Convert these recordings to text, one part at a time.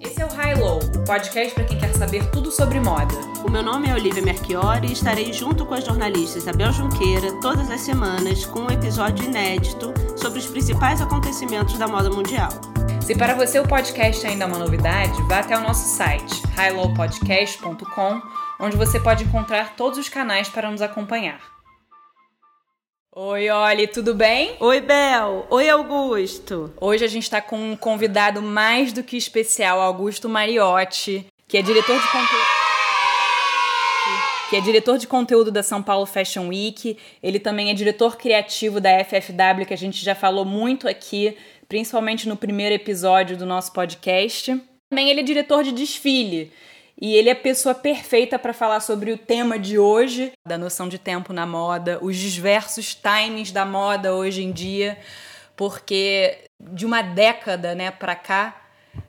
Esse é o High Low, o podcast para quem quer saber tudo sobre moda. O meu nome é Olivia Merchiori e estarei junto com a jornalista Isabel Junqueira todas as semanas com um episódio inédito sobre os principais acontecimentos da moda mundial. Se para você o podcast ainda é uma novidade, vá até o nosso site, highlowpodcast.com, onde você pode encontrar todos os canais para nos acompanhar. Oi, Oli, tudo bem? Oi, Bel. Oi, Augusto. Hoje a gente está com um convidado mais do que especial, Augusto Mariotti, que é diretor de conteúdo que é diretor de conteúdo da São Paulo Fashion Week. Ele também é diretor criativo da FFW, que a gente já falou muito aqui, principalmente no primeiro episódio do nosso podcast. Também ele é diretor de desfile. E ele é a pessoa perfeita para falar sobre o tema de hoje, da noção de tempo na moda, os diversos timings da moda hoje em dia, porque de uma década, né, para cá,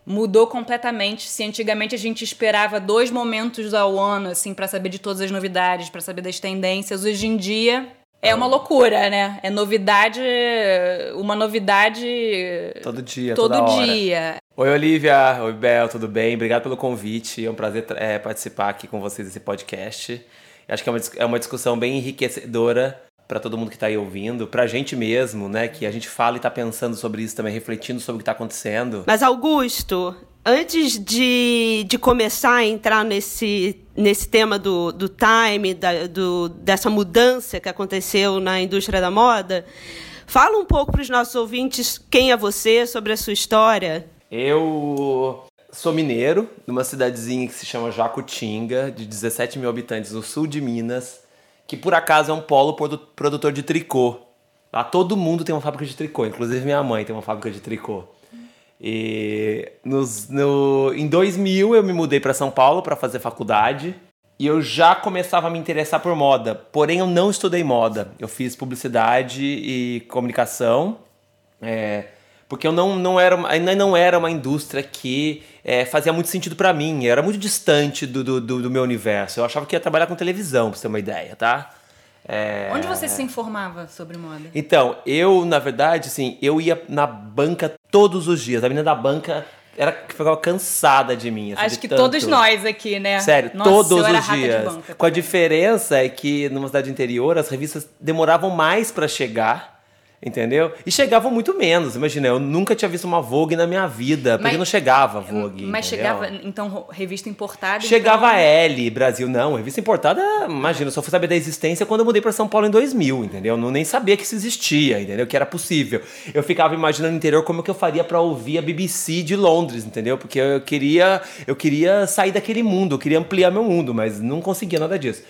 mudou completamente. Se antigamente a gente esperava dois momentos ao ano assim para saber de todas as novidades, para saber das tendências, hoje em dia é uma loucura, né? É novidade, uma novidade todo dia, todo toda dia. Hora. Oi, Olivia. Oi, Bel, tudo bem? Obrigado pelo convite. É um prazer é, participar aqui com vocês desse podcast. Acho que é uma, é uma discussão bem enriquecedora para todo mundo que está aí ouvindo, para a gente mesmo, né? Que a gente fala e está pensando sobre isso também, refletindo sobre o que está acontecendo. Mas, Augusto, antes de, de começar a entrar nesse, nesse tema do, do time, da, do, dessa mudança que aconteceu na indústria da moda, fala um pouco para os nossos ouvintes quem é você, sobre a sua história. Eu sou mineiro, numa cidadezinha que se chama Jacutinga, de 17 mil habitantes, no sul de Minas, que por acaso é um polo produtor de tricô. Lá todo mundo tem uma fábrica de tricô, inclusive minha mãe tem uma fábrica de tricô. E nos, no, em 2000 eu me mudei para São Paulo para fazer faculdade e eu já começava a me interessar por moda. Porém, eu não estudei moda. Eu fiz publicidade e comunicação. É, porque eu não, não era, ainda não era uma indústria que é, fazia muito sentido para mim, era muito distante do, do, do, meu universo. Eu achava que ia trabalhar com televisão, pra você ter uma ideia, tá? É... Onde você se informava sobre moda? Então, eu, na verdade, assim, eu ia na banca todos os dias. A menina da banca era ficava cansada de mim. Assim, Acho de que tanto. todos nós aqui, né? Sério, Nossa, todos os dias. Com a diferença é que numa cidade interior as revistas demoravam mais para chegar. Entendeu? E chegavam muito menos. Imagina, eu nunca tinha visto uma Vogue na minha vida, porque Mas- não chegava Vogue. Mas entendeu? chegava, então, revista importada? Chegava então... a L, Brasil, não. Revista importada, imagina, eu só fui saber da existência quando eu mudei para São Paulo em 2000, entendeu? Eu não nem sabia que isso existia, entendeu? Que era possível. Eu ficava imaginando no interior como que eu faria para ouvir a BBC de Londres, entendeu? Porque eu queria, eu queria sair daquele mundo, eu queria ampliar meu mundo, mas não conseguia nada disso.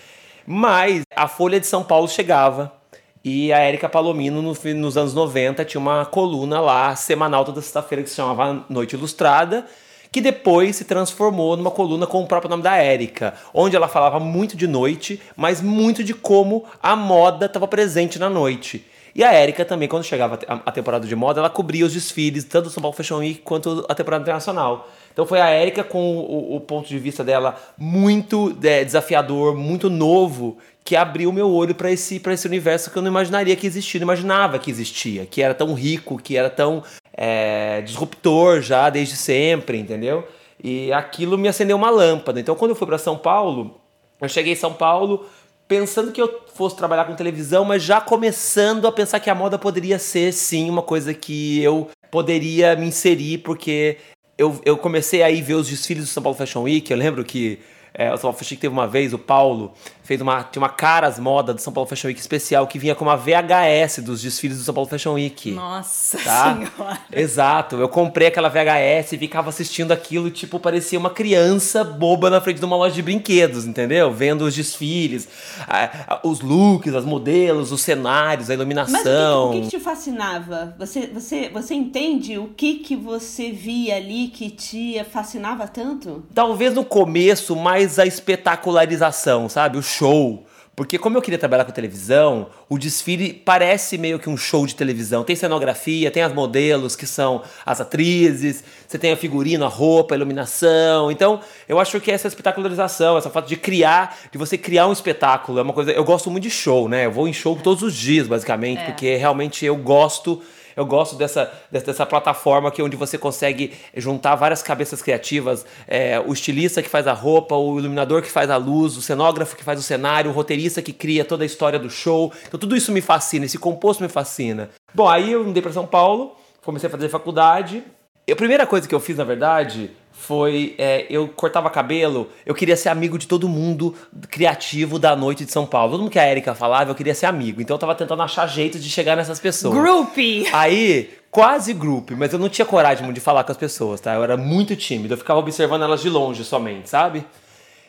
Mas a Folha de São Paulo chegava. E a Érica Palomino, no nos anos 90, tinha uma coluna lá, semanal, toda sexta-feira, que se chamava Noite Ilustrada, que depois se transformou numa coluna com o próprio nome da Érica, onde ela falava muito de noite, mas muito de como a moda estava presente na noite. E a Érica também, quando chegava a a temporada de moda, ela cobria os desfiles, tanto do São Paulo Fashion Week quanto a temporada internacional. Então foi a Érica com o, o ponto de vista dela muito é, desafiador, muito novo, que abriu meu olho para esse, pra esse universo que eu não imaginaria que existia, não imaginava que existia, que era tão rico, que era tão é, disruptor já desde sempre, entendeu? E aquilo me acendeu uma lâmpada. Então quando eu fui para São Paulo, eu cheguei em São Paulo pensando que eu fosse trabalhar com televisão, mas já começando a pensar que a moda poderia ser sim uma coisa que eu poderia me inserir, porque eu, eu comecei a ir ver os desfiles do São Paulo Fashion Week. Eu lembro que é, o São Paulo Fashion Week teve uma vez, o Paulo fez uma, tinha uma caras moda do São Paulo Fashion Week especial que vinha com uma VHS dos desfiles do São Paulo Fashion Week. Nossa Tá? senhora. Exato. Eu comprei aquela VHS e ficava assistindo aquilo, e, tipo, parecia uma criança boba na frente de uma loja de brinquedos, entendeu? Vendo os desfiles, a- a- os looks, as modelos, os cenários, a Mas o que, iluminação. o que que te fascinava? Você, você, você entende o que, que você via ali que te fascinava tanto? Talvez no começo mais a espetacularização, sabe? O show. Porque como eu queria trabalhar com televisão, o desfile parece meio que um show de televisão. Tem cenografia, tem as modelos que são as atrizes, você tem a figurino, a roupa, a iluminação. Então, eu acho que essa espetacularização, essa fato de criar, de você criar um espetáculo, é uma coisa. Eu gosto muito de show, né? Eu vou em show todos os dias, basicamente, porque realmente eu gosto Eu gosto dessa, dessa plataforma que onde você consegue juntar várias cabeças criativas, é, o estilista que faz a roupa, o iluminador que faz a luz, o cenógrafo que faz o cenário, o roteirista que cria toda a história do show. Então tudo isso me fascina, esse composto me fascina. Bom, aí eu mudei para São Paulo, comecei a fazer faculdade. E a primeira coisa que eu fiz, na verdade, foi é, eu cortava cabelo, eu queria ser amigo de todo mundo criativo da noite de São Paulo. Todo mundo que a Erika falava, eu queria ser amigo. Então eu tava tentando achar jeito de chegar nessas pessoas. Groupie! Aí, quase grupo, mas eu não tinha coragem de falar com as pessoas, tá? Eu era muito tímido, eu ficava observando elas de longe somente, sabe?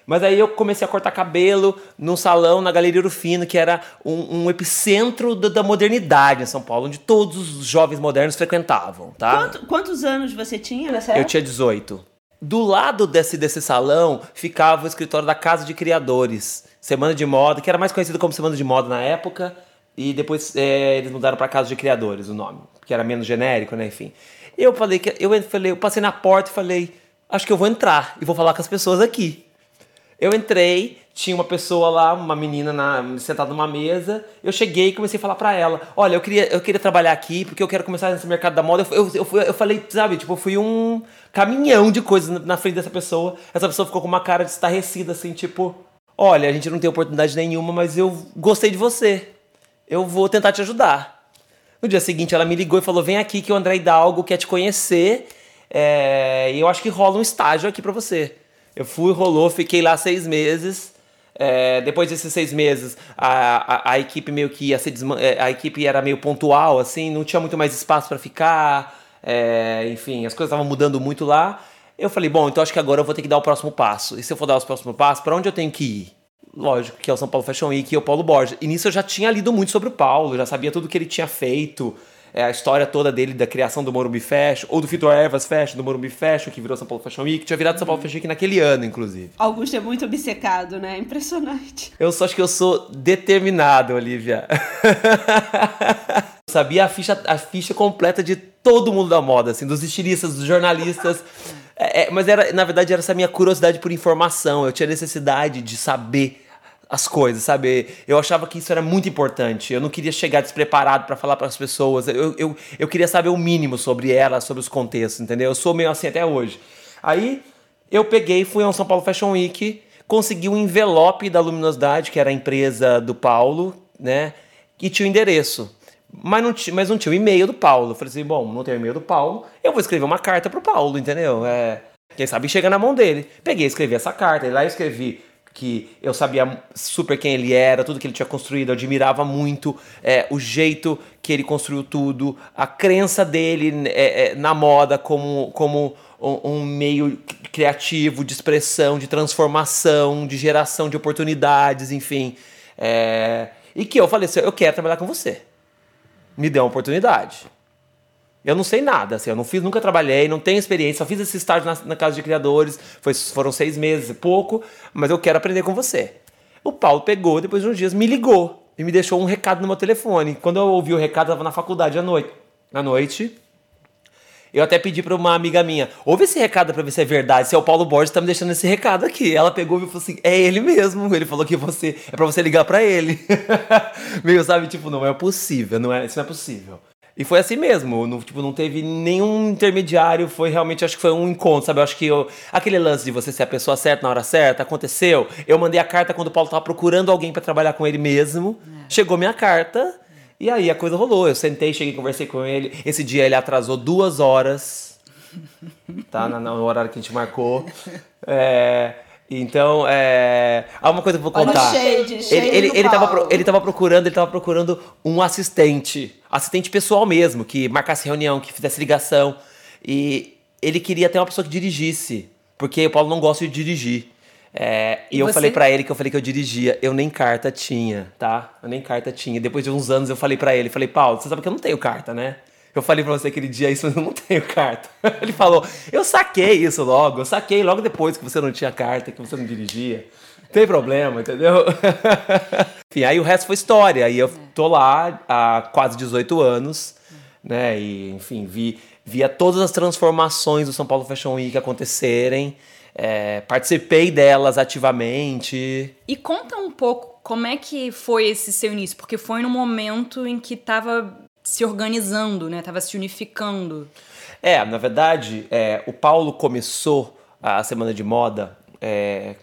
Mas aí eu comecei a cortar cabelo num salão na Galeria Urufino, que era um, um epicentro da, da, modernidade em São Paulo, onde todos os jovens modernos frequentavam, tá? Quanto, quantos anos você tinha nessa época? Eu tinha 18. Do lado desse, desse salão ficava o escritório da Casa de Criadores, Semana de Moda, que era mais conhecido como Semana de Moda na época, e depois é, eles mudaram para Casa de Criadores o nome, que era menos genérico, né? Enfim. Eu falei que eu falei, eu passei na porta e falei, acho que eu vou entrar e vou falar com as pessoas aqui. Eu entrei, tinha uma pessoa lá, uma menina na, sentada numa mesa. Eu cheguei e comecei a falar para ela: Olha, eu queria, eu queria trabalhar aqui porque eu quero começar nesse mercado da moda. Eu, eu, eu, eu falei, sabe, tipo, eu fui um caminhão de coisas na frente dessa pessoa. Essa pessoa ficou com uma cara estarrecida, assim, tipo: Olha, a gente não tem oportunidade nenhuma, mas eu gostei de você. Eu vou tentar te ajudar. No dia seguinte, ela me ligou e falou: Vem aqui que o André Hidalgo quer te conhecer. É, eu acho que rola um estágio aqui para você. Eu fui, rolou, fiquei lá seis meses. É, depois desses seis meses, a, a, a equipe meio que ia ser é, a equipe era meio pontual, assim, não tinha muito mais espaço para ficar. É, enfim, as coisas estavam mudando muito lá. Eu falei, bom, então acho que agora eu vou ter que dar o próximo passo. E se eu for dar os próximos passos, para onde eu tenho que ir? Lógico que é o São Paulo Fashion Week e o Paulo Borges. E nisso eu já tinha lido muito sobre o Paulo, já sabia tudo que ele tinha feito é, a história toda dele da criação do Morumbi Fashion, ou do Vitor Ervas Fashion, do Morumbi Fashion, que virou São Paulo Fashion Week, tinha virado São Paulo Fashion Week naquele ano, inclusive. Augusto é muito obcecado, né? Impressionante. Eu só acho que eu sou determinado, Olivia. Sabia a ficha, a ficha completa de todo mundo da moda, assim, dos estilistas, dos jornalistas. É, é, mas era, na verdade, era essa minha curiosidade por informação. Eu tinha necessidade de saber as coisas, sabe? Eu achava que isso era muito importante. Eu não queria chegar despreparado para falar para as pessoas. Eu, eu, eu queria saber o mínimo sobre elas, sobre os contextos, entendeu? Eu sou meio assim até hoje. Aí eu peguei, fui ao São Paulo Fashion Week, consegui um envelope da Luminosidade, que era a empresa do Paulo, né? E tinha o endereço. Mas não, tinha, mas não tinha o e-mail do Paulo. Eu falei assim: bom, não tem o e-mail do Paulo, eu vou escrever uma carta pro Paulo, entendeu? É, quem sabe chega na mão dele. Peguei, escrevi essa carta, e lá eu escrevi que eu sabia super quem ele era, tudo que ele tinha construído, eu admirava muito é, o jeito que ele construiu tudo, a crença dele é, é, na moda como, como um, um, meio criativo de expressão, de transformação, de geração de oportunidades, enfim. É, e que eu falei assim: eu quero trabalhar com você. Me dê uma oportunidade. Eu não sei nada, assim, eu não fiz, nunca trabalhei, não tenho experiência, só fiz esse estágio na, na casa de criadores, foi, foram seis meses, pouco, mas eu quero aprender com você. O Paulo pegou, depois de uns dias, me ligou e me deixou um recado no meu telefone. Quando eu ouvi o recado, eu estava na faculdade à noite. À noite, eu até pedi para uma amiga minha, ouve esse recado para ver se é verdade, se é o Paulo Borges tá me deixando esse recado aqui. Ela pegou e falou assim: "É ele mesmo". Ele falou que você é para você ligar para ele. Meio sabe, tipo, não é possível, não é, isso não é possível. E foi assim mesmo, não, tipo, não teve nenhum intermediário, foi realmente, acho que foi um encontro, sabe? Eu acho que eu, aquele lance de você ser a pessoa certa na hora certa, aconteceu. Eu mandei a carta quando o Paulo tava procurando alguém para trabalhar com ele mesmo. É. Chegou minha carta, e aí a coisa rolou. Eu sentei, cheguei, conversei com ele. Esse dia ele atrasou duas horas, tá? No, no horário que a gente marcou. É. Então, é. Há uma coisa que eu vou contar. Olha o shade, shade ele, ele, ele, tava, ele tava procurando, ele tava procurando um assistente. Assistente pessoal mesmo, que marcasse reunião, que fizesse ligação. E ele queria ter uma pessoa que dirigisse. Porque o Paulo não gosta de dirigir. É, e, e eu você... falei para ele que eu falei que eu dirigia, eu nem carta tinha, tá? Eu nem carta tinha. Depois de uns anos eu falei para ele, falei, Paulo, você sabe que eu não tenho carta, né? Eu falei pra você aquele dia isso, mas eu não tenho carta. Ele falou, eu saquei isso logo, eu saquei logo depois que você não tinha carta, que você não dirigia. Não tem problema, entendeu? Enfim, aí o resto foi história. Aí eu tô lá há quase 18 anos, né? E, enfim, vi, via todas as transformações do São Paulo Fashion Week acontecerem. É, participei delas ativamente. E conta um pouco como é que foi esse seu início, porque foi no momento em que estava se organizando, né? Tava se unificando. É, na verdade, é, o Paulo começou a semana de moda, é,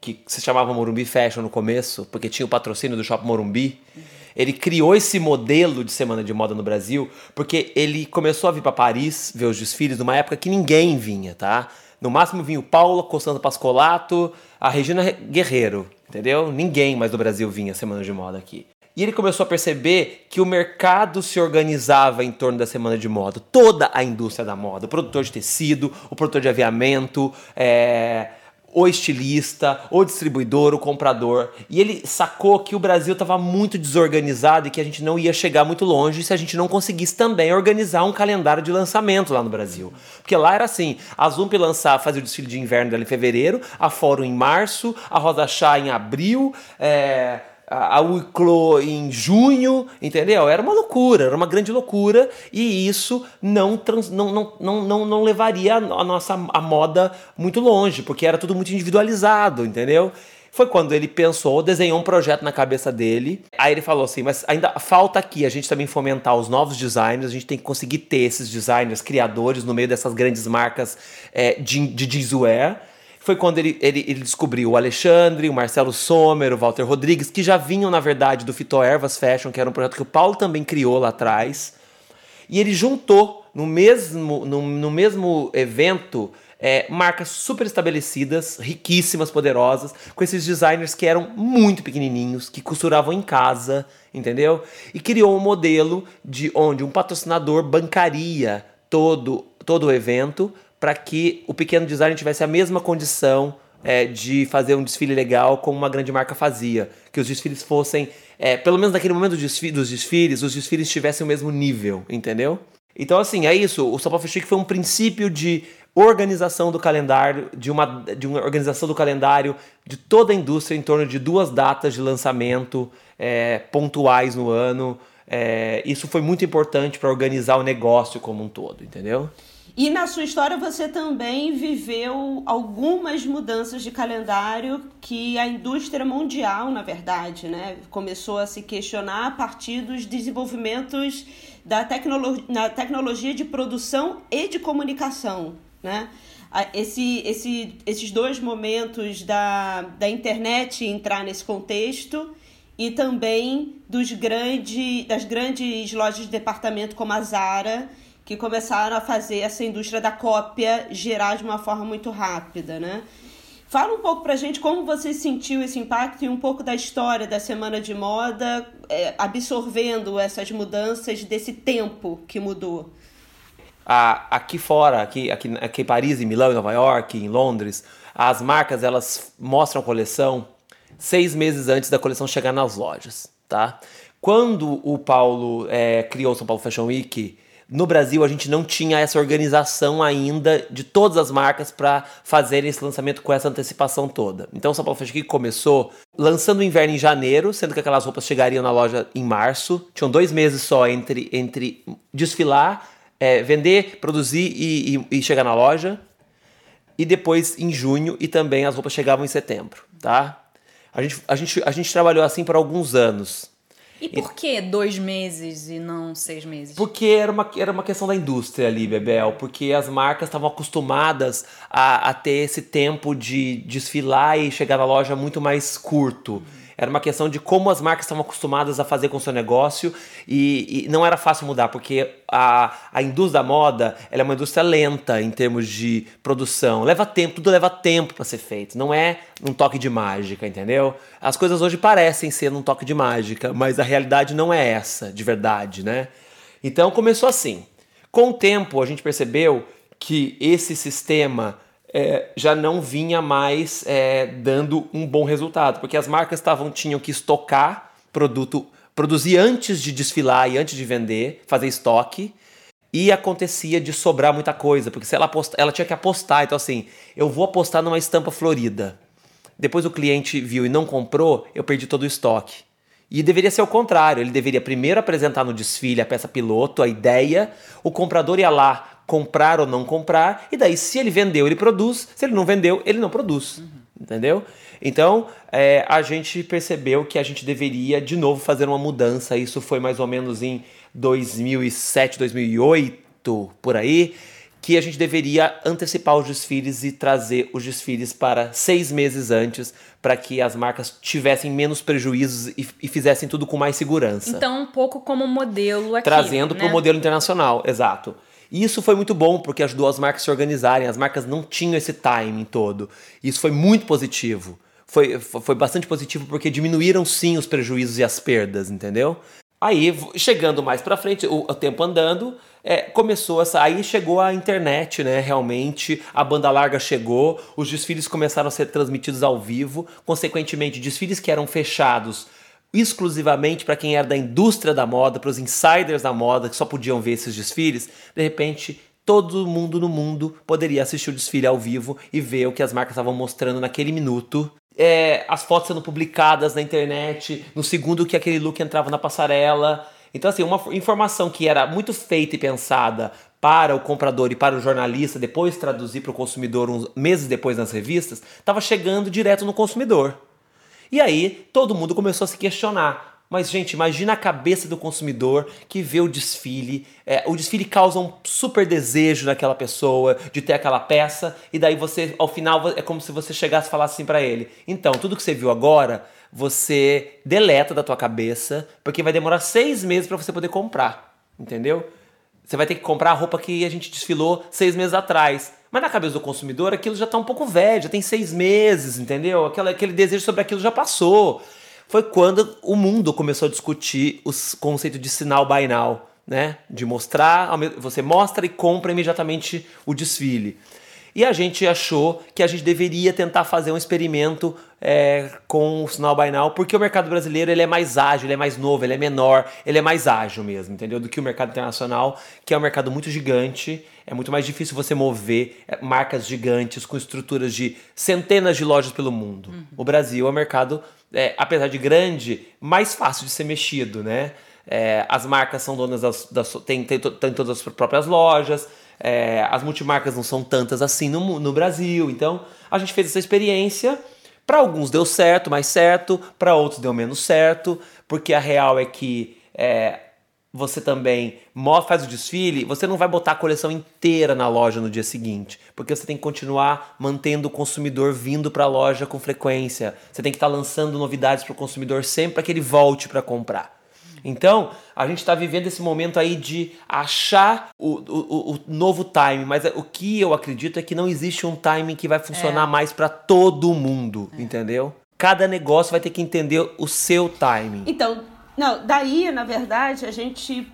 que se chamava Morumbi Fashion no começo, porque tinha o patrocínio do Shopping Morumbi. Ele criou esse modelo de semana de moda no Brasil, porque ele começou a vir para Paris ver os desfiles numa época que ninguém vinha, tá? No máximo vinha o Paulo, Constantino Pascolato, a Regina Guerreiro, entendeu? Ninguém mais do Brasil vinha semana de moda aqui. E ele começou a perceber que o mercado se organizava em torno da semana de moda. Toda a indústria da moda, o produtor de tecido, o produtor de aviamento, é, o estilista, o distribuidor, o comprador. E ele sacou que o Brasil estava muito desorganizado e que a gente não ia chegar muito longe se a gente não conseguisse também organizar um calendário de lançamento lá no Brasil. Porque lá era assim: a Zump lançar, fazer o desfile de inverno dela em fevereiro, a Fórum em março, a Rosa Chá em abril. É a Wiclo em junho, entendeu? Era uma loucura, era uma grande loucura e isso não, trans, não, não, não, não, não levaria a nossa a moda muito longe, porque era tudo muito individualizado, entendeu? Foi quando ele pensou, desenhou um projeto na cabeça dele. Aí ele falou assim: mas ainda falta aqui a gente também fomentar os novos designers, a gente tem que conseguir ter esses designers, criadores no meio dessas grandes marcas é, de, de jeanswear foi quando ele, ele, ele, descobriu o Alexandre, o Marcelo Sommer, o Walter Rodrigues, que já vinham, na verdade, do Fitoervas Fashion, que era um projeto que o Paulo também criou lá atrás. E ele juntou no mesmo, no, no mesmo evento é, marcas super estabelecidas, riquíssimas, poderosas, com esses designers que eram muito pequenininhos, que costuravam em casa, entendeu? E criou um modelo de onde um patrocinador bancaria todo, todo o evento para que o pequeno designer tivesse a mesma condição é, de fazer um desfile legal como uma grande marca fazia. Que os desfiles fossem, é, pelo menos naquele momento dos desfiles, os desfiles tivessem o mesmo nível, entendeu? Então, assim, é isso. O Fashion Week foi um princípio de organização do calendário, de uma, de uma organização do calendário de toda a indústria em torno de duas datas de lançamento é, pontuais no ano. É, isso foi muito importante para organizar o negócio como um todo, entendeu? E na sua história você também viveu algumas mudanças de calendário que a indústria mundial, na verdade, né, começou a se questionar a partir dos desenvolvimentos da tecnolo na tecnologia de produção e de comunicação, né? Esse, esse, esses dois momentos da, da internet entrar nesse contexto e também dos grande, das grandes lojas de departamento como a Zara que começaram a fazer essa indústria da cópia gerar de uma forma muito rápida, né? Fala um pouco pra gente como você sentiu esse impacto e um pouco da história da Semana de Moda, é, absorvendo essas mudanças desse tempo que mudou. Ah, aqui fora, aqui, aqui, aqui em Paris, em Milão, em Nova York, em Londres, as marcas elas mostram a coleção seis meses antes da coleção chegar nas lojas, tá? Quando o Paulo é, criou o São Paulo Fashion Week, no Brasil, a gente não tinha essa organização ainda de todas as marcas para fazer esse lançamento com essa antecipação toda. Então, o São Paulo Fashion Week começou lançando o inverno em janeiro, sendo que aquelas roupas chegariam na loja em março. Tinham dois meses só entre, entre desfilar, é, vender, produzir e, e, e chegar na loja. E depois em junho, e também as roupas chegavam em setembro, tá? A gente, a gente, a gente trabalhou assim por alguns anos. E por que dois meses e não seis meses? Porque era uma, era uma questão da indústria ali, Bebel. Porque as marcas estavam acostumadas a, a ter esse tempo de desfilar e chegar na loja muito mais curto. Uhum. Era uma questão de como as marcas estavam acostumadas a fazer com o seu negócio e, e, não era fácil mudar, porque a, a indústria da moda é uma indústria lenta em termos de produção. Leva tempo, tudo leva tempo para ser feito. Não é um toque de mágica, entendeu? As coisas hoje parecem ser um toque de mágica, mas a realidade não é essa, de verdade, né? Então começou assim. Com o tempo, a gente percebeu que esse sistema é, já não vinha mais é, dando um bom resultado, porque as marcas tavam, tinham que estocar produto, produzir antes de desfilar e antes de vender, fazer estoque, e acontecia de sobrar muita coisa, porque se ela, ela tinha que apostar, então assim, eu vou apostar numa estampa florida. Depois o cliente viu e não comprou, eu perdi todo o estoque. E deveria ser o contrário, ele deveria primeiro apresentar no desfile a peça piloto, a ideia, o comprador ia lá comprar ou não comprar, e daí se ele vendeu, ele produz, se ele não vendeu, ele não produz. Uhum. Entendeu? Então, é, a gente percebeu que a gente deveria de novo fazer uma mudança. Isso foi mais ou menos em 2007, 2008, por aí, que a gente deveria antecipar os desfiles e trazer os desfiles para seis meses antes, para que as marcas tivessem menos prejuízos e, e, fizessem tudo com mais segurança. Então, um pouco como modelo aqui. Trazendo né? para o modelo internacional, exato. E isso foi muito bom, porque ajudou as marcas a se organizarem, as marcas não tinham esse timing todo. Isso foi muito positivo. Foi, foi bastante positivo porque diminuíram sim os prejuízos e as perdas, entendeu? Aí, chegando mais para frente, o, o, tempo andando, é, começou essa. Aí chegou a internet, né? Realmente, a banda larga chegou, os desfiles começaram a ser transmitidos ao vivo, consequentemente, desfiles que eram fechados exclusivamente para quem era da indústria da moda, para os insiders da moda que só podiam ver esses desfiles, de repente todo mundo no mundo poderia assistir o desfile ao vivo e ver o que as marcas estavam mostrando naquele minuto é, as fotos sendo publicadas na internet, no segundo que aquele look entrava na passarela. Então, assim, uma informação que era muito feita e pensada para o comprador e para o jornalista, depois traduzir para o consumidor uns meses depois nas revistas, estava chegando direto no consumidor. E aí todo mundo começou a se questionar. Mas, gente, imagina a cabeça do consumidor que vê o desfile. É, o desfile causa um super desejo naquela pessoa de ter aquela peça, e daí você, ao final, é como se você chegasse e falasse assim para ele: então, tudo que você viu agora, você deleta da tua cabeça, porque vai demorar seis meses para você poder comprar. Entendeu? Você vai ter que comprar a roupa que a gente desfilou seis meses atrás. Mas na cabeça do consumidor, aquilo já está um pouco velho, já tem seis meses, entendeu? Aquela, aquele desejo sobre aquilo já passou foi quando o mundo começou a discutir o conceito de sinal buy now, né? De mostrar, você mostra e compra imediatamente o desfile. E a gente achou que a gente deveria tentar fazer um experimento é, com o sinal buy now, porque o mercado brasileiro ele é mais ágil, ele é mais novo, ele é menor, ele é mais ágil mesmo, entendeu? Do que o mercado internacional, que é um mercado muito gigante. É muito mais difícil você mover é, marcas gigantes com estruturas de centenas de lojas pelo mundo. Uhum. O Brasil é um mercado é, apesar de grande, mais fácil de ser mexido, né? É, as marcas são donas das, das tem, tem, tem, todas as próprias lojas, é, as multimarcas não são tantas assim no, no Brasil. Então a gente fez essa experiência. Para alguns deu certo, mais certo, para outros deu menos certo, porque a real é que é, você também faz o desfile, você não vai botar a coleção inteira na loja no dia seguinte, porque você tem que continuar mantendo o consumidor vindo para a loja com frequência. Você tem que estar tá lançando novidades para o consumidor sempre para que ele volte para comprar. Então, a gente está vivendo esse momento aí de achar o, o, o, novo time, mas o que eu acredito é que não existe um time que vai funcionar é. mais para todo mundo, é. entendeu? Cada negócio vai ter que entender o seu timing. Então, não, daí, na verdade, a gente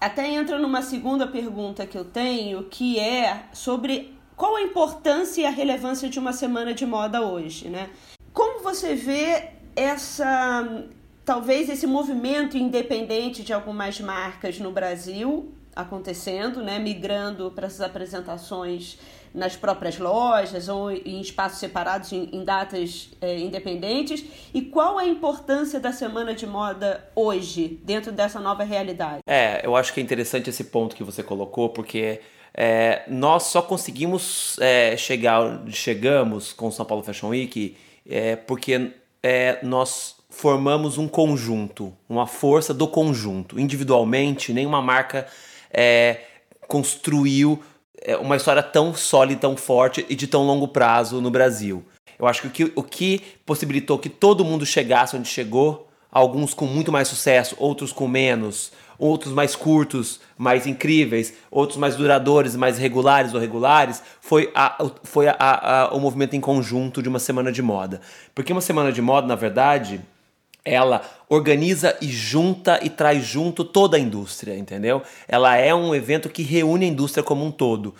até entra numa segunda pergunta que eu tenho, que é sobre qual a importância e a relevância de uma semana de moda hoje, né? Como você vê essa talvez esse movimento independente de algumas marcas no Brasil acontecendo, né, migrando para essas apresentações nas próprias lojas ou em espaços separados em, em datas é, independentes? E qual a importância da semana de moda hoje, dentro dessa nova realidade? É, eu acho que é interessante esse ponto que você colocou, porque é, nós só conseguimos é, chegar, chegamos com o São Paulo Fashion Week é, porque é, nós formamos um conjunto, uma força do conjunto. Individualmente, nenhuma marca é, construiu é, uma história tão sólida, tão forte e de tão longo prazo no Brasil. Eu acho que o que, o que possibilitou que todo mundo chegasse onde chegou, alguns com muito mais sucesso, outros com menos, outros mais curtos, mais incríveis, outros mais duradouros, mais regulares ou regulares, foi, a, foi a, a, o movimento em conjunto de uma semana de moda. Porque uma semana de moda, na verdade, ela organiza e junta e traz junto toda a indústria, entendeu? Ela é um evento que reúne a indústria como um todo.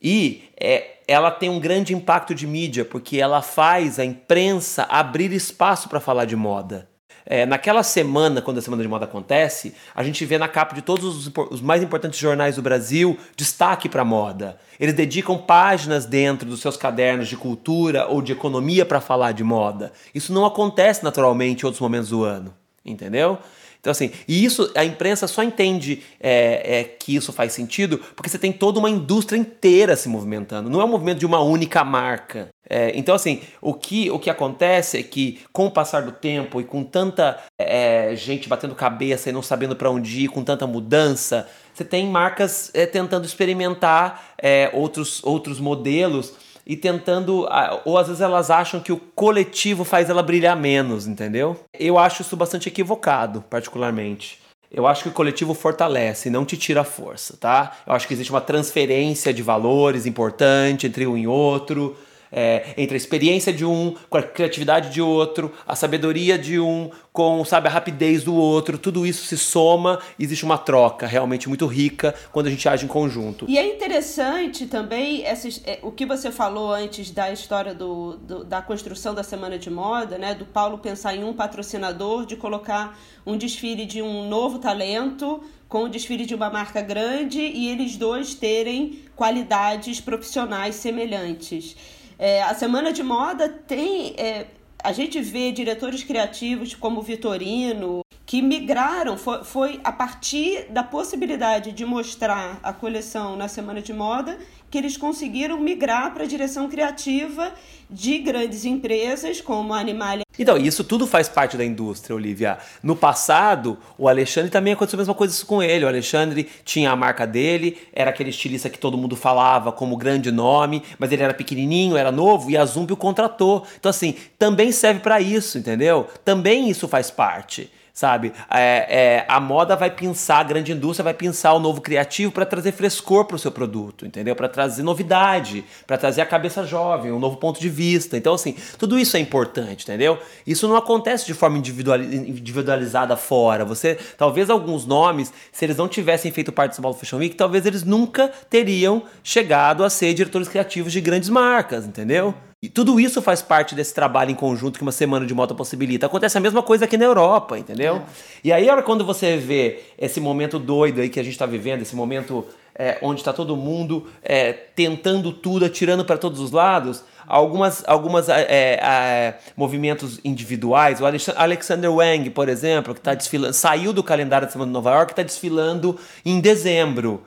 E é, ela tem um grande impacto de mídia, porque ela faz a imprensa abrir espaço para falar de moda. É, naquela semana, quando a Semana de Moda acontece, a gente vê na capa de todos os, os mais importantes jornais do Brasil destaque para moda. Eles dedicam páginas dentro dos seus cadernos de cultura ou de economia para falar de moda. Isso não acontece naturalmente em outros momentos do ano, entendeu? Então, assim, e isso a imprensa só entende é, é, que isso faz sentido porque você tem toda uma indústria inteira se movimentando. Não é um movimento de uma única marca. É, então, assim, o que, o que acontece é que, com o passar do tempo e com tanta é, gente batendo cabeça e não sabendo para onde ir, com tanta mudança, você tem marcas é, tentando experimentar é, outros, outros modelos e tentando. Ou às vezes elas acham que o coletivo faz ela brilhar menos, entendeu? Eu acho isso bastante equivocado, particularmente. Eu acho que o coletivo fortalece, não te tira força, tá? Eu acho que existe uma transferência de valores importante entre um e outro é, entre a experiência de um, com a criatividade de outro, a sabedoria de um, com sabe, a rapidez do outro, tudo isso se soma e existe uma troca realmente muito rica quando a gente age em conjunto. E é interessante também esses, é, o que você falou antes da história do, do, da construção da Semana de Moda, né? Do Paulo pensar em um patrocinador, de colocar um desfile de um novo talento com o desfile de uma marca grande e eles dois terem qualidades profissionais semelhantes. É, a Semana de Moda tem. É, a gente vê diretores criativos como Vitorino, que migraram, foi, foi a partir da possibilidade de mostrar a coleção na Semana de Moda que eles conseguiram migrar para a direção criativa de grandes empresas como a Animalia. Então, isso tudo faz parte da indústria, Olivia. No passado, o Alexandre também aconteceu a mesma coisa com ele. O Alexandre tinha a marca dele, era aquele estilista que todo mundo falava como grande nome, mas ele era pequenininho, era novo e a Zumbi o contratou. Então, assim, também serve para isso, entendeu? Também isso faz parte sabe? É, é, a moda vai pensar, a grande indústria vai pensar o novo criativo para trazer frescor para o seu produto, entendeu? Para trazer novidade, para trazer a cabeça jovem, um novo ponto de vista. Então, assim, tudo isso é importante, entendeu? Isso não acontece de forma individualizada fora. Você, talvez alguns nomes, se eles não tivessem feito parte do São Paulo Fashion Week, talvez eles nunca teriam chegado a ser diretores criativos de grandes marcas, entendeu? E tudo isso faz parte desse trabalho em conjunto que uma semana de moto possibilita. Acontece a mesma coisa aqui na Europa, entendeu? É. E aí, quando você vê esse momento doido aí que a gente está vivendo, esse momento é, onde está todo mundo é, tentando tudo, atirando para todos os lados, algumas, algumas é, é, movimentos individuais. O Alexander Wang, por exemplo, que tá desfilando, saiu do calendário da Semana de Nova York, está desfilando em dezembro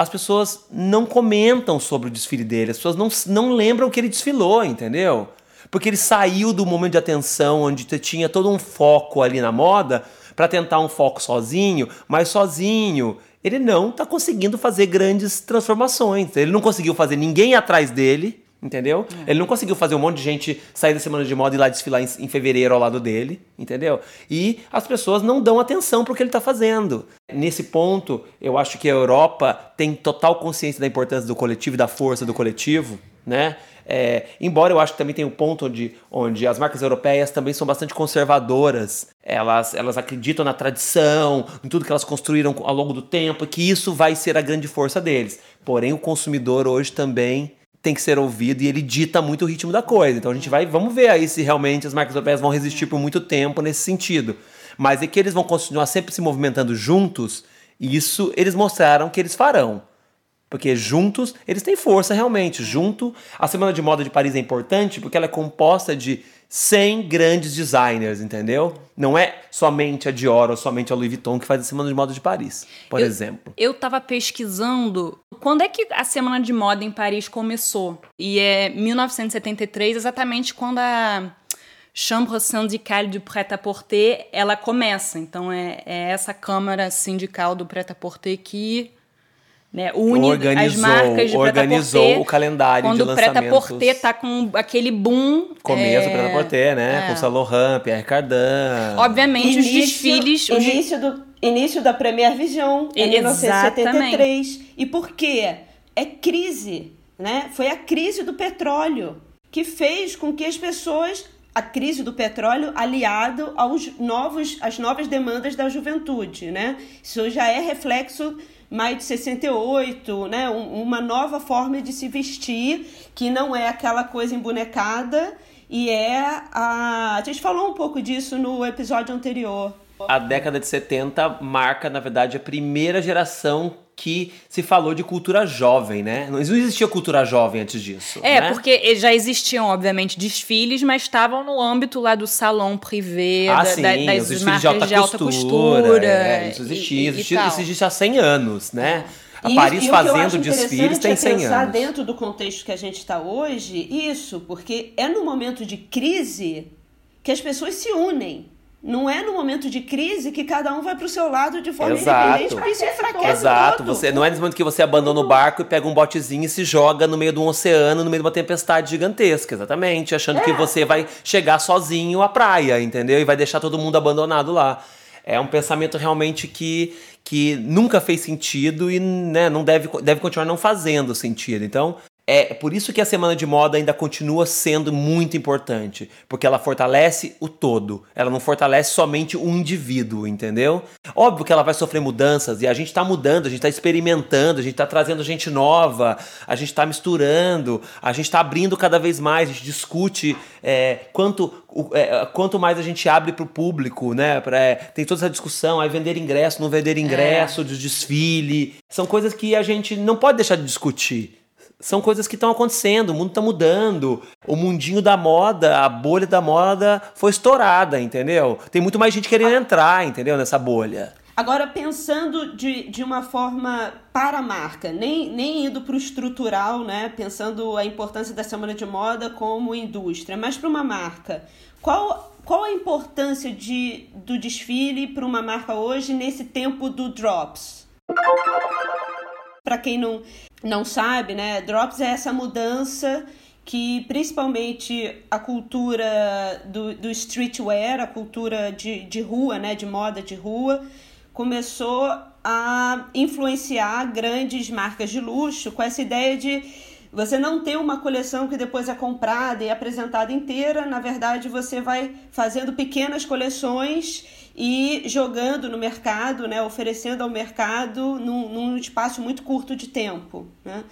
as pessoas não comentam sobre o desfile dele, as pessoas não, não lembram que ele desfilou, entendeu? Porque ele saiu do momento de atenção onde tinha todo um foco ali na moda para tentar um foco sozinho, mas sozinho ele não está conseguindo fazer grandes transformações. Ele não conseguiu fazer ninguém atrás dele Entendeu? É. Ele não conseguiu fazer um monte de gente sair da semana de moda e ir lá desfilar em, em, fevereiro ao lado dele, entendeu? E as pessoas não dão atenção para o que ele está fazendo. Nesse ponto, eu acho que a Europa tem total consciência da importância do coletivo e da força do coletivo, né? É, embora eu acho que também tem um ponto onde, onde as marcas europeias também são bastante conservadoras. Elas, elas acreditam na tradição, em tudo que elas construíram ao longo do tempo, e que isso vai ser a grande força deles. Porém, o consumidor hoje também tem que ser ouvido e ele dita muito o ritmo da coisa. Então a gente vai, vamos ver aí se realmente as marcas europeias vão resistir por muito tempo nesse sentido. Mas é que eles vão continuar sempre se movimentando juntos, isso eles mostraram que eles farão. Porque juntos eles têm força realmente. Junto, a Semana de Moda de Paris é importante porque ela é composta de 100 grandes designers, entendeu? Não é somente a Dior ou somente a Louis Vuitton que faz a Semana de Moda de Paris, por eu, exemplo. Eu tava pesquisando quando é que a Semana de Moda em Paris começou. E é 1973, exatamente quando a Chambre syndicale du prêt-à-porter ela começa. Então é, é essa câmara sindical do prêt-à-porter que né? Une organizou, as marcas de organizou o calendário de lançamentos. Quando o Preta-Porter tá com aquele boom... Começo é, do Preta-Porter, né? É. Com Saint Laurent, Pierre Cardin... Obviamente, início, os desfiles... Início, os... do, início da Première Vision, em 1973. E por quê? É crise, né? Foi a crise do petróleo que fez com que as pessoas a crise do petróleo aliado aos novos, às novas demandas da juventude, né? Isso já é reflexo maio de 68, né? uma nova forma de se vestir, que não é aquela coisa embonecada, e é a. A gente falou um pouco disso no episódio anterior. A década de 70 marca, na verdade, a primeira geração que se falou de cultura jovem, né? Não existia cultura jovem antes disso. É, né? porque já existiam, obviamente, desfiles, mas estavam no âmbito lá do salão privê, ah, da, sim, da, das os marcas de alta de alta costura. costura. é, isso existia, e- e existia, tal. isso existe há 100 anos, né? A E- Paris e o que eu fazendo acho desfiles interessante tem é 100 pensar anos. dentro do contexto que a gente está hoje, isso, porque é no momento de crise que as pessoas se unem. Não é no momento de crise que cada um vai para o seu lado de forma Exato. independente, porque isso enfraquece Exato, todo. você não é nesse momento que você abandona o barco e pega um botezinho e se joga no meio de um oceano, no meio de uma tempestade gigantesca, exatamente, achando É. que você vai chegar sozinho à praia, entendeu? E vai deixar todo mundo abandonado lá. É um pensamento realmente que, que nunca fez sentido e né, não deve, deve continuar não fazendo sentido. Então, é por isso que a semana de moda ainda continua sendo muito importante, porque ela fortalece o todo. Ela não fortalece somente um indivíduo, entendeu? Óbvio que ela vai sofrer mudanças e a gente está mudando, a gente está experimentando, a gente está trazendo gente nova, a gente está misturando, a gente está abrindo cada vez mais, a gente discute é, quanto, o- é, quanto mais a gente abre para o público, né? Pra, é, tem toda essa discussão, aí vender ingresso, não vender ingresso, de desfile. São coisas que a gente não pode deixar de discutir. São coisas que estão acontecendo, o mundo está mudando. O mundinho da moda, a bolha da moda foi estourada, entendeu? Tem muito mais gente querendo entrar, entendeu? Nessa bolha. Agora, pensando de, de uma forma para a marca, nem, nem indo para o estrutural, né? pensando a importância da semana de moda como indústria, mas para uma marca, qual, qual a importância de, do desfile para uma marca hoje nesse tempo do Drops? Para quem não, não sabe, né? Drops é essa mudança que principalmente a cultura do, do streetwear, a cultura de, de rua, né? De moda de rua, começou a influenciar grandes marcas de luxo com essa ideia de você não ter uma coleção que depois é comprada e apresentada inteira, na verdade você vai fazendo pequenas coleções e jogando no mercado, né, oferecendo ao mercado num, num espaço muito curto de tempo. Né?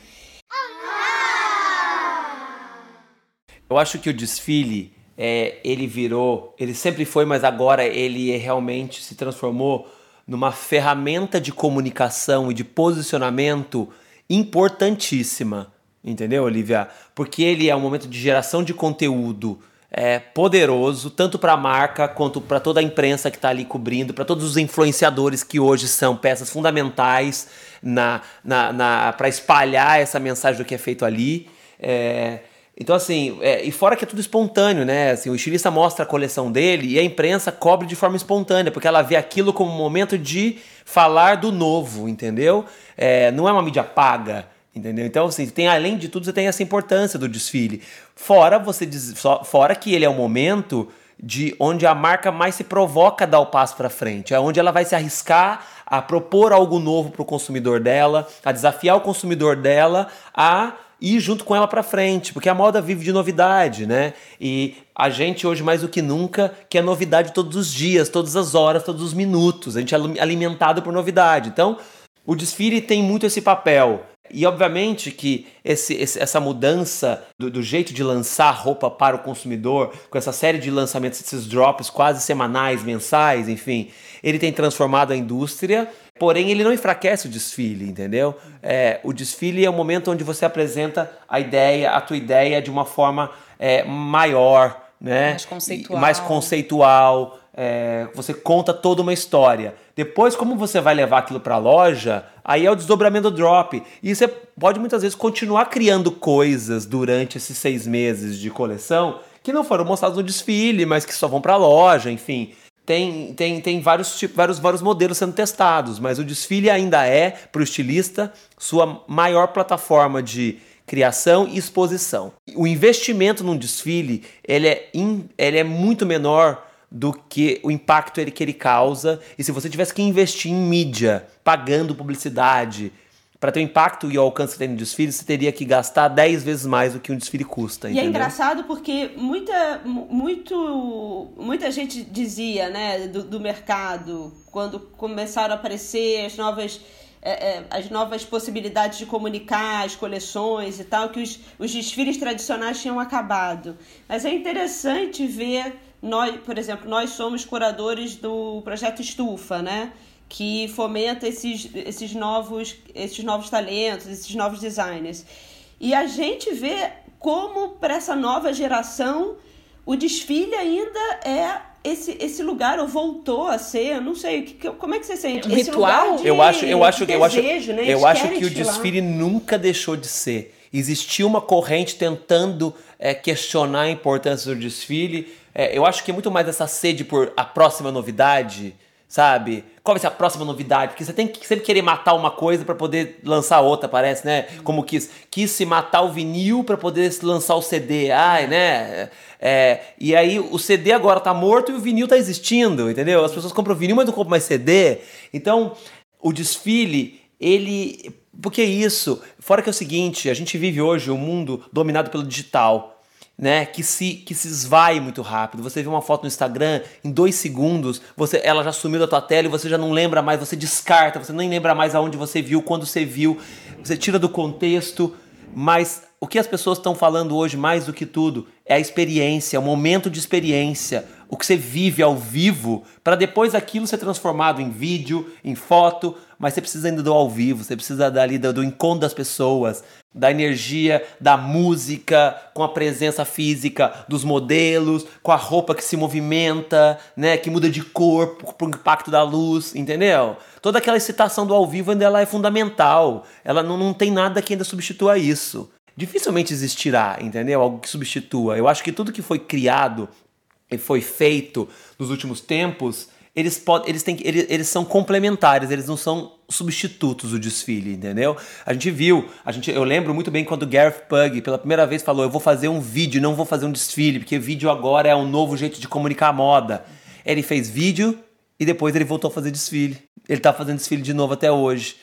Eu acho que o desfile, é, ele virou, ele sempre foi, mas agora ele realmente se transformou numa ferramenta de comunicação e de posicionamento importantíssima, entendeu, Olivia? Porque ele é um momento de geração de conteúdo é, poderoso, tanto para a marca quanto para toda a imprensa que está ali cobrindo, para todos os influenciadores que hoje são peças fundamentais na, na, na para espalhar essa mensagem do que é feito ali. É, então, assim, é, e fora que é tudo espontâneo, né? Assim, o estilista mostra a coleção dele e a imprensa cobre de forma espontânea, porque ela vê aquilo como um momento de falar do novo, entendeu? É, não é uma mídia paga, entendeu? Então, assim, tem, além de tudo, você tem essa importância do desfile. Fora você diz, só- fora que ele é um momento de onde a marca mais se provoca a dar o passo para frente, é onde ela vai se arriscar a propor algo novo para o consumidor dela, a desafiar o consumidor dela a ir junto com ela para frente, porque a moda vive de novidade, né? E a gente hoje mais do que nunca quer novidade todos os dias, todas as horas, todos os minutos. A gente é alimentado por novidade. Então, o desfile tem muito esse papel. E obviamente que esse, esse- essa mudança do, do jeito de lançar roupa para o consumidor, com essa série de lançamentos, esses drops quase semanais, mensais, enfim, ele tem transformado a indústria, porém ele não enfraquece o desfile, entendeu? É, o desfile é o momento onde você apresenta a ideia, a tua ideia de uma forma é, maior, né? Mais conceitual. Mais conceitual. É, você conta toda uma história. Depois, como você vai levar aquilo para a loja, aí é o desdobramento do drop. E você pode muitas vezes continuar criando coisas durante esses seis meses de coleção que não foram mostrados no desfile, mas que só vão para a loja, enfim. Tem, tem, tem vários, vários, vários modelos sendo testados, mas o desfile ainda é, para o estilista, sua maior plataforma de criação e exposição. O investimento num desfile ele é, in- ele é muito menor do que o impacto ele, que ele causa. E se você tivesse que investir em mídia, pagando publicidade, para ter o impacto e o alcance que tem no desfile, você teria que gastar 10 vezes mais do que um desfile custa. E é entendeu? engraçado porque muita, mu- muito, muita gente dizia né, do, do mercado, quando começaram a aparecer as novas, é, é, as novas possibilidades de comunicar as coleções e tal, que os, os desfiles tradicionais tinham acabado. Mas é interessante ver, nós, por exemplo, nós somos curadores do projeto Estufa, né? que fomenta esses, esses, novos, esses novos talentos, esses novos designers. E a gente vê como para essa nova geração o desfile ainda é esse, esse lugar ou voltou a ser, não sei, que, como é que você sente? Um esse ritual? De, eu acho, eu acho, eu acho, né? eu acho que o desfile nunca deixou de ser. Existia uma corrente tentando é, questionar a importância do desfile. É, eu acho que é muito mais essa sede por a próxima novidade sabe? Qual vai ser a próxima novidade? Porque você tem que sempre querer matar uma coisa para poder lançar outra, parece, né? Como quis, quis se matar o vinil para poder lançar o CD, ai, né? É, e aí o CD agora tá morto e o vinil tá existindo, entendeu? As pessoas compram vinil, mas não compram mais CD. Então, o desfile, ele. Porque isso, fora que é o seguinte, a gente vive hoje um mundo dominado pelo digital né, que se, que se esvai muito rápido. Você vê uma foto no Instagram, em dois segundos, você, ela já sumiu da tua tela e você já não lembra mais, você descarta, você nem lembra mais aonde você viu, quando você viu, você tira do contexto. Mas o que as pessoas estão falando hoje, mais do que tudo, é a experiência, é o momento de experiência, o que você vive ao vivo, para depois aquilo ser transformado em vídeo, em foto, mas você precisa ainda do ao vivo, você precisa dali do, do encontro das pessoas, da energia, da música, com a presença física dos modelos, com a roupa que se movimenta, né, que muda de corpo pro impacto da luz, entendeu? Toda aquela excitação do ao vivo ainda ela é fundamental. Ela não, não tem nada que ainda substitua isso. Dificilmente existirá, entendeu? Algo que substitua. Eu acho que tudo que foi criado foi feito nos últimos tempos eles, eles, têm, eles, eles são complementares, eles não são substitutos do desfile, entendeu? A gente viu, a gente, eu lembro muito bem quando o Gareth Pug pela primeira vez falou: Eu vou fazer um vídeo, não vou fazer um desfile, porque vídeo agora é um novo jeito de comunicar a moda. Ele fez vídeo e depois ele voltou a fazer desfile. Ele tá fazendo desfile de novo até hoje,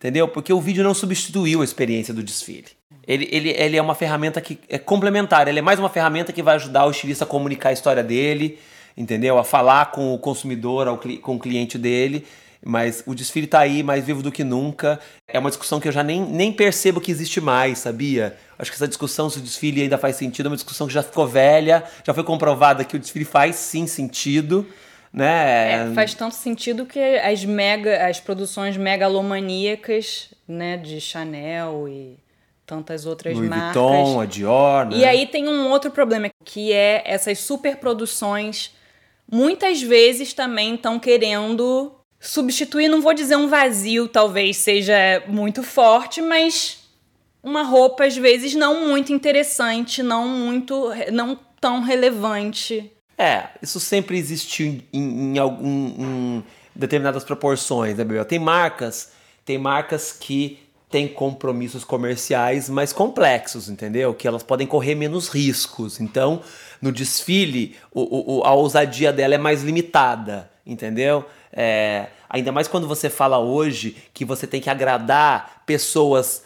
entendeu? Porque o vídeo não substituiu a experiência do desfile. Ele, ele, ele é uma ferramenta que é complementar, ele é mais uma ferramenta que vai ajudar o estilista a comunicar a história dele entendeu? A falar com o consumidor, ao, com o cliente dele. Mas o desfile está aí, mais vivo do que nunca. É uma discussão que eu já nem, nem percebo que existe mais, sabia? Acho que essa discussão se o desfile ainda faz sentido é uma discussão que já ficou velha, já foi comprovada que o desfile faz sim sentido. Né? É, faz tanto sentido que as mega, as produções megalomaníacas, né, de Chanel e tantas outras Louis marcas. Vuitton, a Dior, né? E aí tem um outro problema que é essas superproduções muitas vezes também estão querendo substituir, não vou dizer um vazio, talvez seja muito forte, mas uma roupa às vezes não muito interessante, não muito, não tão relevante. É, isso sempre existiu em, em, em algum em determinadas proporções, né, Bebel? Tem marcas, tem marcas que têm compromissos comerciais mais complexos, entendeu? Que elas podem correr menos riscos. Então, no desfile, o, o, a ousadia dela é mais limitada, entendeu? É, ainda mais quando você fala hoje que você tem que agradar pessoas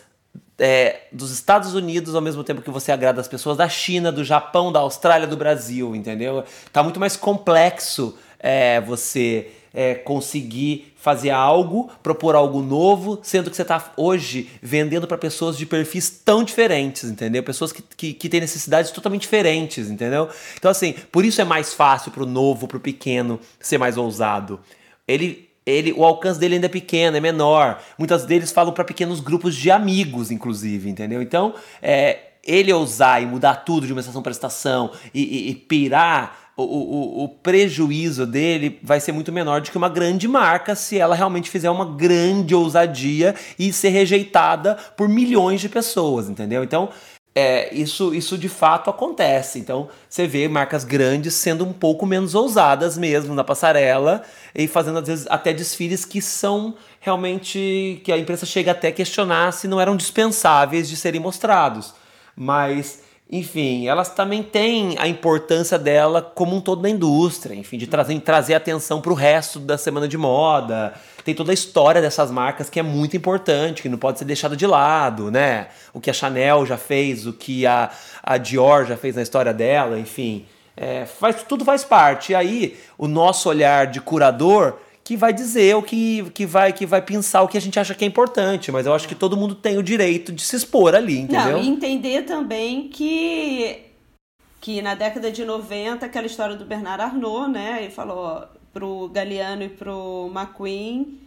é, dos Estados Unidos ao mesmo tempo que você agrada as pessoas da China, do Japão, da Austrália, do Brasil, entendeu? Tá muito mais complexo é, você é, conseguir fazer algo, propor algo novo, sendo que você está hoje vendendo para pessoas de perfis tão diferentes, entendeu? Pessoas que, que, que têm necessidades totalmente diferentes, entendeu? Então, assim, por isso é mais fácil para o novo, para o pequeno ser mais ousado. Ele ele, o alcance dele ainda é pequeno, é menor. Muitas deles falam para pequenos grupos de amigos, inclusive, entendeu? Então, é, ele ousar e mudar tudo de uma estação para estação e, e, e pirar o, o, o, prejuízo dele vai ser muito menor do que uma grande marca se ela realmente fizer uma grande ousadia e ser rejeitada por milhões de pessoas, entendeu? Então, é, isso, isso de fato acontece. Então, você vê marcas grandes sendo um pouco menos ousadas mesmo na passarela e fazendo, às vezes, até desfiles que são realmente. que a imprensa chega até a questionar se não eram dispensáveis de serem mostrados. Mas enfim, elas também têm a importância dela como um todo na indústria, enfim, de trazer, trazer atenção para o resto da semana de moda. Tem toda a história dessas marcas que é muito importante, que não pode ser deixada de lado, né? O que a Chanel já fez, o que a, a Dior já fez na história dela, enfim. É, faz, tudo faz parte. E aí, o nosso olhar de curador que vai dizer o que, que vai que vai pensar o que a gente acha que é importante, mas eu acho que todo mundo tem o direito de se expor ali, entendeu? Não, e entender também que que na década de 90, aquela história do Bernard Arnault, né, ele falou pro Galeano e pro McQueen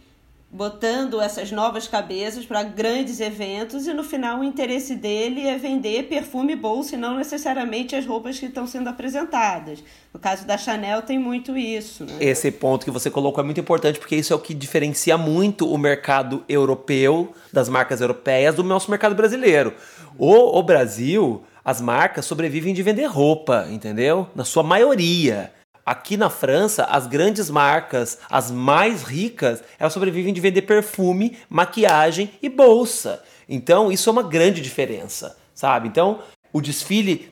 botando essas novas cabeças para grandes eventos e no final o interesse dele é vender perfume bolsa e não necessariamente as roupas que estão sendo apresentadas. No caso da Chanel tem muito isso. Né? Esse ponto que você colocou é muito importante porque isso é o que diferencia muito o mercado europeu das marcas europeias do nosso mercado brasileiro. O, o Brasil, as marcas sobrevivem de vender roupa, entendeu? Na sua maioria. Aqui na França, as grandes marcas, as mais ricas, elas sobrevivem de vender perfume, maquiagem e bolsa. Então, isso é uma grande diferença, sabe? Então, o desfile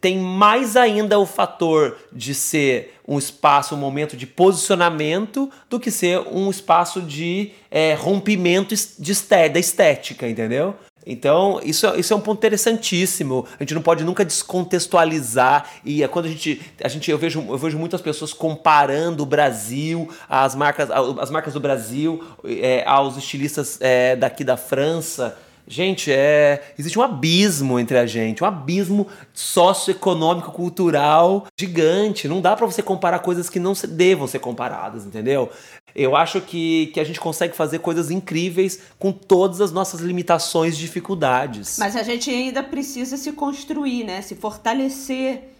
tem mais ainda o fator de ser um espaço, um momento de posicionamento, do que ser um espaço de é, rompimento de da estética, entendeu? Então, isso, isso é um ponto interessantíssimo. A gente não pode nunca descontextualizar. E é quando a gente. A gente eu, vejo, eu vejo muitas pessoas comparando o Brasil, as marcas, as marcas do Brasil, é, aos estilistas é, daqui da França. Gente, é, existe um abismo entre a gente, um abismo socioeconômico, cultural gigante. Não dá para você comparar coisas que não devam ser comparadas, entendeu? Eu acho que, que a gente consegue fazer coisas incríveis com todas as nossas limitações e dificuldades. Mas a gente ainda precisa se construir, né? Se fortalecer.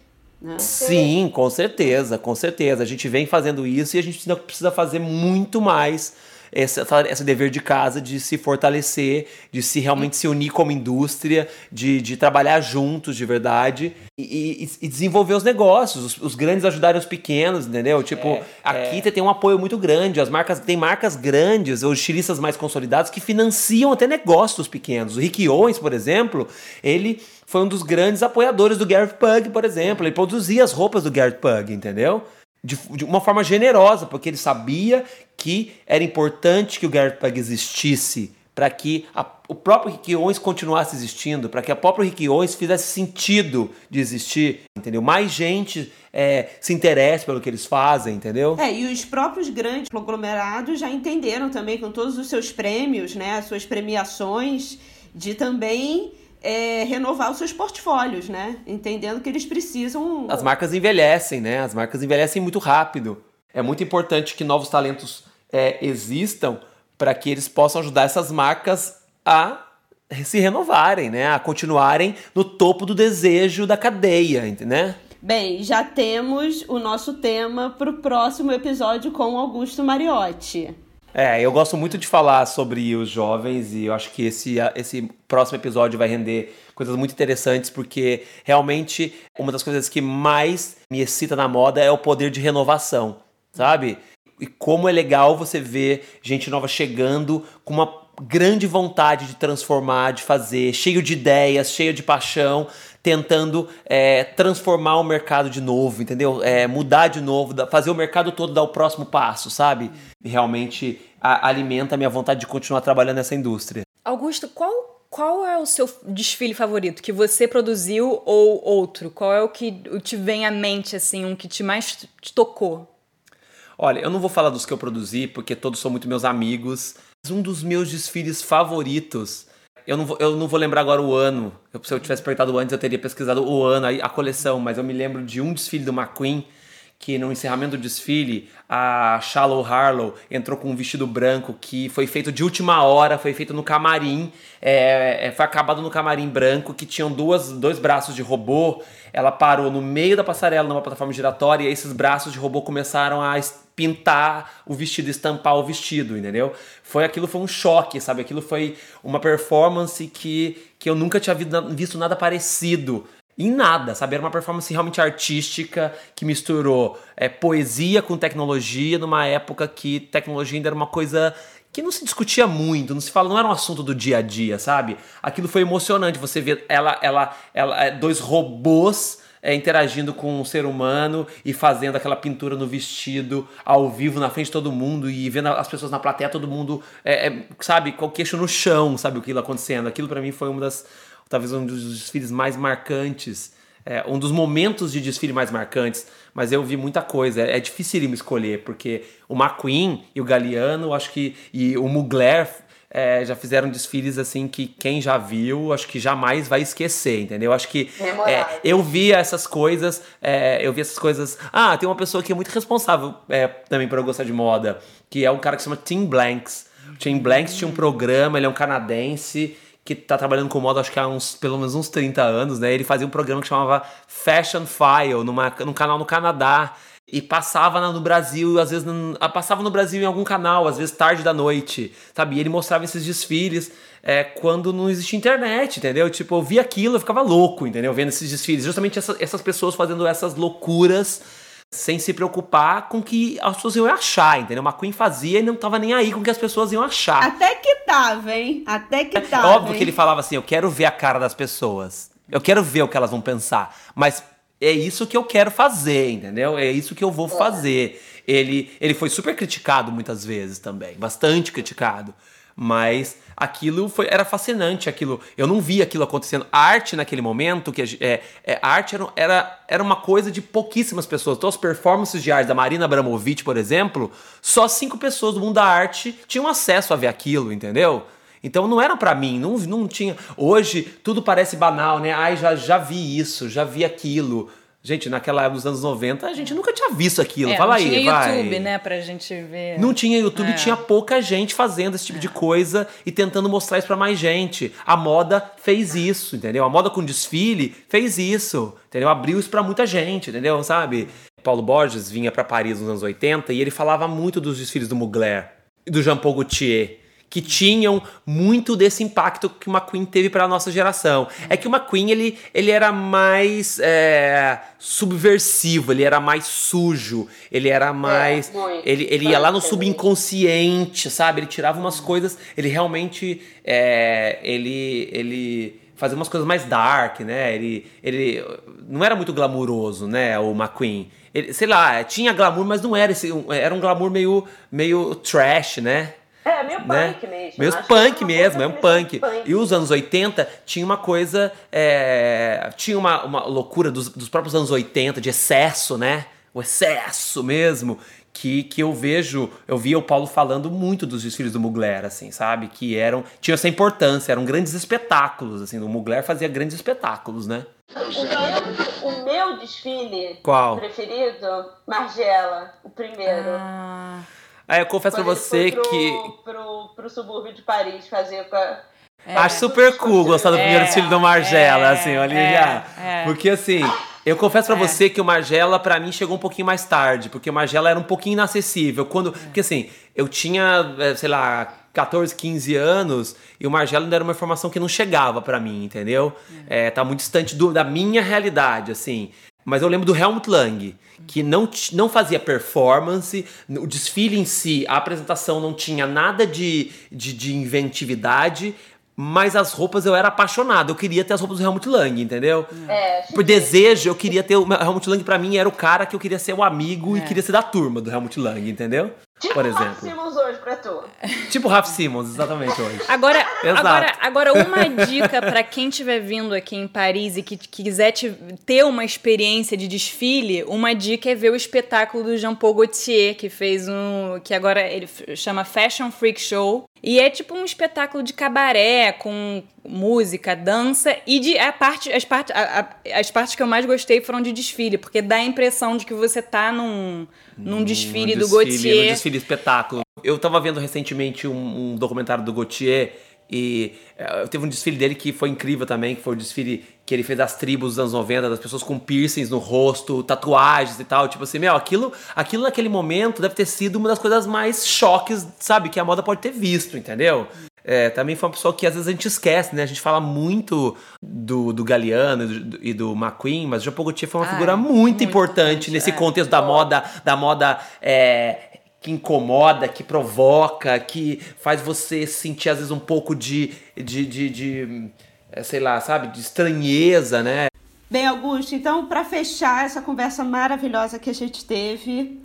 Né? Sim, com certeza, com certeza. A gente vem fazendo isso e a gente precisa fazer muito mais esse, esse dever de casa de se fortalecer, de se realmente se unir como indústria, de, de trabalhar juntos de verdade e, e, e desenvolver os negócios, os, os, grandes ajudarem os pequenos, entendeu? Tipo, é, a é. Tem um apoio muito grande, as marcas tem marcas grandes, os estilistas mais consolidados que financiam até negócios pequenos. O Rick Owens, por exemplo, ele foi um dos grandes apoiadores do Gareth Pug, por exemplo. Ele produzia as roupas do Gareth Pug, entendeu? De, de, uma forma generosa, porque ele sabia que era importante que o Garrett Pug existisse para que a, o próprio Rick Owens continuasse existindo, para que a própria Rick Owens fizesse sentido de existir, entendeu? Mais gente é, se interesse pelo que eles fazem, entendeu? É, e os próprios grandes conglomerados já entenderam também com todos os seus prêmios, né, as suas premiações, de também é, renovar os seus portfólios, né? Entendendo que eles precisam. As marcas envelhecem, né? As marcas envelhecem muito rápido. É muito importante que novos talentos é, existam para que eles possam ajudar essas marcas a se renovarem, né? A continuarem no topo do desejo da cadeia, né? Bem, já temos o nosso tema para o próximo episódio com Augusto Mariotti. É, eu gosto muito de falar sobre os jovens e eu acho que esse, esse próximo episódio vai render coisas muito interessantes, porque realmente uma das coisas que mais me excita na moda é o poder de renovação, sabe? E como é legal você ver gente nova chegando com uma grande vontade de transformar, de fazer, cheio de ideias, cheio de paixão, tentando é, transformar o mercado de novo, entendeu? É, mudar de novo, fazer o mercado todo dar o próximo passo, sabe? E realmente a, alimenta a minha vontade de continuar trabalhando nessa indústria. Augusto, qual qual é o seu desfile favorito que você produziu ou outro? Qual é o que te vem à mente assim, um que te mais te tocou? Olha, eu não vou falar dos que eu produzi porque todos são muito meus amigos. Um dos meus desfiles favoritos eu não, vou, eu não vou lembrar agora o ano. Eu, se eu tivesse perguntado antes, eu teria pesquisado o ano, a, a coleção, mas eu me lembro de um desfile do McQueen que no encerramento do desfile a Shallow Harlow entrou com um vestido branco que foi feito de última hora, foi feito no camarim, é, é, foi acabado no camarim branco que tinham duas, dois braços de robô. Ela parou no meio da passarela numa plataforma giratória e esses braços de robô começaram a pintar o vestido, estampar o vestido, entendeu? Foi aquilo foi um choque, sabe? Aquilo foi uma performance que, que eu nunca tinha visto nada parecido em nada, sabe? Era uma performance realmente artística que misturou é, poesia com tecnologia numa época que tecnologia ainda era uma coisa que não se discutia muito, não se fala, não era um assunto do dia a dia, sabe? Aquilo foi emocionante, você vê ela, ela, ela, é, dois robôs é, interagindo com um ser humano e fazendo aquela pintura no vestido ao vivo na frente de todo mundo e vendo as pessoas na plateia, todo mundo, é, é, sabe, com o queixo no chão, sabe o que acontecendo. Aquilo para mim foi uma das, talvez um dos desfiles mais marcantes, é, um dos momentos de desfile mais marcantes, mas eu vi muita coisa. É, é me escolher, porque o McQueen e o Galeano, acho que, e o Mugler é, já fizeram desfiles assim que quem já viu, acho que jamais vai esquecer, entendeu? Acho que é, eu via essas coisas, é, eu vi essas coisas. Ah, tem uma pessoa que é muito responsável é, também por eu gostar de moda, que é um cara que se chama Tim Blanks. O Shane Blanks tinha um programa, ele é um canadense que tá trabalhando com moda acho que há uns, pelo menos uns 30 anos, né? Ele fazia um programa que chamava Fashion File, numa, num canal no Canadá. E passava no Brasil, às vezes passava no Brasil em algum canal, às vezes tarde da noite, sabe? E ele mostrava esses desfiles é, quando não existia internet, entendeu? Tipo, eu via aquilo, eu ficava louco, entendeu? Vendo esses desfiles. Justamente essa, essas pessoas fazendo essas loucuras sem se preocupar com que as pessoas iam achar, entendeu? Uma Queen fazia e não tava nem aí com o que as pessoas iam achar. Até que tava, hein? Até que tava. É óbvio hein? que ele falava assim: eu quero ver a cara das pessoas. Eu quero ver o que elas vão pensar. Mas é isso que eu quero fazer, entendeu? É isso que eu vou fazer. Ele, ele foi super criticado muitas vezes também, bastante criticado. Mas aquilo foi, era fascinante, aquilo. Eu não vi aquilo acontecendo. A arte naquele momento, que é, é, a arte era, era, era uma coisa de pouquíssimas pessoas. Então, as performances de arte da Marina Abramovic, por exemplo, só cinco pessoas do mundo da arte tinham acesso a ver aquilo, entendeu? Então não era para mim, não, não tinha. Hoje tudo parece banal, né? Ai, já, já vi isso, já vi aquilo. Gente, naquela época dos anos 90, a gente nunca tinha visto aquilo. É, Fala não aí, tinha vai. YouTube, né, pra gente ver. Não tinha YouTube, É. tinha pouca gente fazendo esse tipo de coisa e tentando mostrar isso pra mais gente. A moda fez isso, entendeu? A moda com desfile fez isso, entendeu? Abriu isso pra muita gente, entendeu? Sabe? Paulo Borges vinha pra Paris nos anos 80 e ele falava muito dos desfiles do Mugler e do Jean Paul Gaultier. Que tinham muito desse impacto que o McQueen teve para nossa geração. É que o McQueen ele, ele era mais é, subversivo, ele era mais sujo, ele era mais. muito. ele, ele ia lá no Punk, subconsciente, sabe? Ele tirava umas coisas. Ele realmente. é, ele. ele fazia umas coisas mais dark, né? Ele, ele não era muito glamuroso, né? O McQueen. Ele, sei lá, tinha glamour, mas não era esse. Era um glamour meio, meio trash, né? É, meio né? punk mesmo. Meio Acho punk uma mesmo, é um punk. punk. E os anos 80 tinha uma coisa. é, tinha uma, uma loucura dos, dos próprios anos 80, de excesso, né? O excesso mesmo. Que, que eu vejo, eu via o Paulo falando muito dos desfiles do Mugler, assim, sabe? Que eram. tinham essa importância, eram grandes espetáculos, assim. O Mugler fazia grandes espetáculos, né? O meu, o meu desfile Qual? preferido, Margiela, o primeiro. Ah, Aí eu confesso pra Quando ele você foi pro, que. Pro, pro subúrbio de Paris fazer com a... Acho super cool gostar do É, primeiro desfile do Margela, é, assim, olha é, já. é. Porque assim, eu confesso pra É. você que o Margela, pra mim, chegou um pouquinho mais tarde, porque o Margela era um pouquinho inacessível. Quando. Porque assim, eu tinha, sei lá. 14, 15 anos e o Margela ainda era uma informação que não chegava pra mim, entendeu? É, tá muito distante do- da minha realidade, assim. Mas eu lembro do Helmut Lang, que não, não fazia performance, o desfile em si, a apresentação não tinha nada de, de, de inventividade, mas as roupas eu era apaixonado. Eu queria ter as roupas do Helmut Lang, entendeu? É, Por desejo, eu queria ter. O Helmut Lang, pra mim, era o cara que eu queria ser o amigo e queria ser da turma do Helmut Lang, entendeu? Tipo Por o Raf exemplo. Simmons hoje pra tu. Tipo o Raf Simons, exatamente hoje. Agora, Exato. agora, agora uma dica pra quem estiver vindo aqui em Paris e que, que quiser te- ter uma experiência de desfile, uma dica é ver o espetáculo do Jean Paul Gaultier, que fez um. que agora ele chama Fashion Freak Show. E é tipo um espetáculo de cabaré, com música, dança e de a parte, as, parte, a- a- as partes que eu mais gostei foram de desfile, porque dá a impressão de que você tá num, num desfile, do No Gaultier. desfile espetáculo. Eu tava vendo recentemente um, um documentário do Gaultier e eh, teve um desfile dele que foi incrível também, que foi o desfile que ele fez das tribos dos anos 90, das pessoas com piercings no rosto, tatuagens e tal. Tipo assim, meu, aquilo, aquilo naquele momento deve ter sido uma das coisas mais choques, sabe, que a moda pode ter visto, entendeu? É, também foi uma pessoa que às vezes a gente esquece, né? A gente fala muito do, do Galeano e do, e do McQueen, mas o Jean Paul Gaultier foi uma Ah, figura muito, muito importante importante, nesse é. contexto da moda, da moda é, que incomoda, que provoca, que faz você sentir às vezes um pouco de, de, de, de, é, sei lá, sabe, de estranheza, né? Bem, Augusto, então, para fechar essa conversa maravilhosa que a gente teve,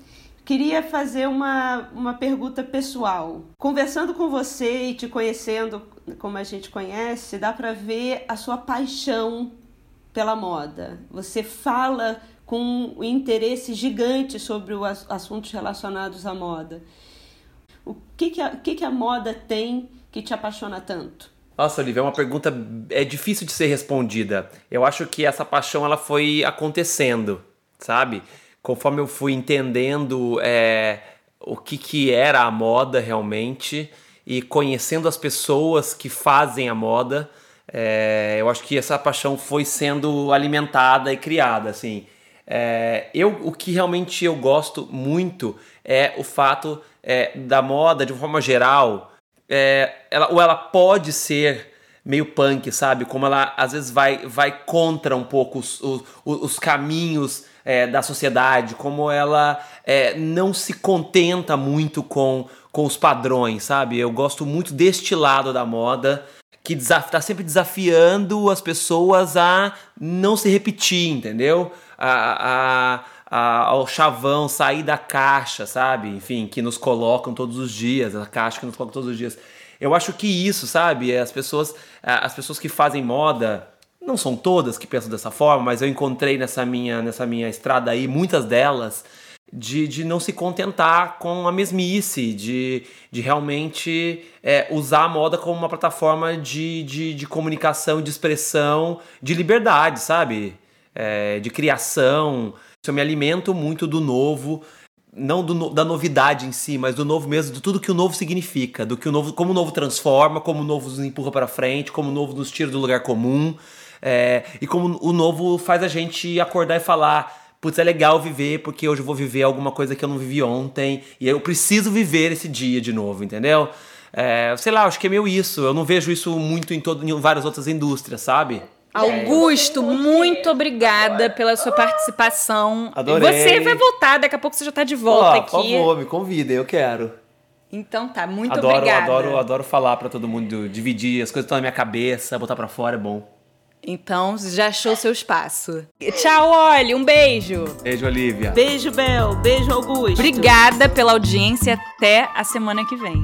queria fazer uma, uma pergunta pessoal. Conversando com você e te conhecendo como a gente conhece, dá para ver a sua paixão pela moda. Você fala com um interesse gigante sobre os ass- assuntos relacionados à moda. O que, que, a, o que, que a moda tem que te apaixona tanto? Nossa, Olivia, é uma pergunta é difícil de ser respondida. Eu acho que essa paixão ela foi acontecendo, sabe? Conforme eu fui entendendo é, o que, que era a moda realmente, e conhecendo as pessoas que fazem a moda, é, eu acho que essa paixão foi sendo alimentada e criada, assim. É, eu, o que realmente eu gosto muito é o fato é, da moda, de uma forma geral, é, ela, ou ela pode ser meio punk, sabe? Como ela às vezes vai, vai contra um pouco os, os, os caminhos é, da sociedade, como ela é, não se contenta muito com, com os padrões, sabe? Eu gosto muito deste lado da moda que está sempre desafiando as pessoas a não se repetir, entendeu? A, a, a, ao chavão sair da caixa, sabe? Enfim, que nos colocam todos os dias, a caixa que nos colocam todos os dias. Eu acho que isso, sabe? As pessoas, as pessoas que fazem moda, não são todas que pensam dessa forma, mas eu encontrei nessa minha, nessa minha estrada aí muitas delas de, de não se contentar com a mesmice, de, de realmente é, usar a moda como uma plataforma de, de, de comunicação, de expressão, de liberdade, sabe? É, de criação. Eu me alimento muito do novo, não do, da novidade em si, mas do novo mesmo, de tudo que o novo significa, do que o novo, como o novo transforma, como o novo nos empurra para frente, como o novo nos tira do lugar comum, é, e como o novo faz a gente acordar e falar putz, é legal viver porque hoje eu vou viver alguma coisa que eu não vivi ontem e eu preciso viver esse dia de novo, entendeu? É, sei lá, acho que é meio isso. Eu não vejo isso muito em, todo, em várias outras indústrias, sabe? Augusto, muito obrigada pela sua participação. Adorei. Você vai voltar, daqui a pouco você já está de volta oh, aqui. Por favor, me convida, eu quero. Então tá, muito adoro, obrigada. Adoro, adoro falar para todo mundo, dividir as coisas que estão na minha cabeça, botar para fora é bom. Então, já achou seu espaço. Tchau, Olhe, um beijo. Beijo, Olivia. Beijo, Bel. Beijo, Augusto. Obrigada pela audiência. Até a semana que vem.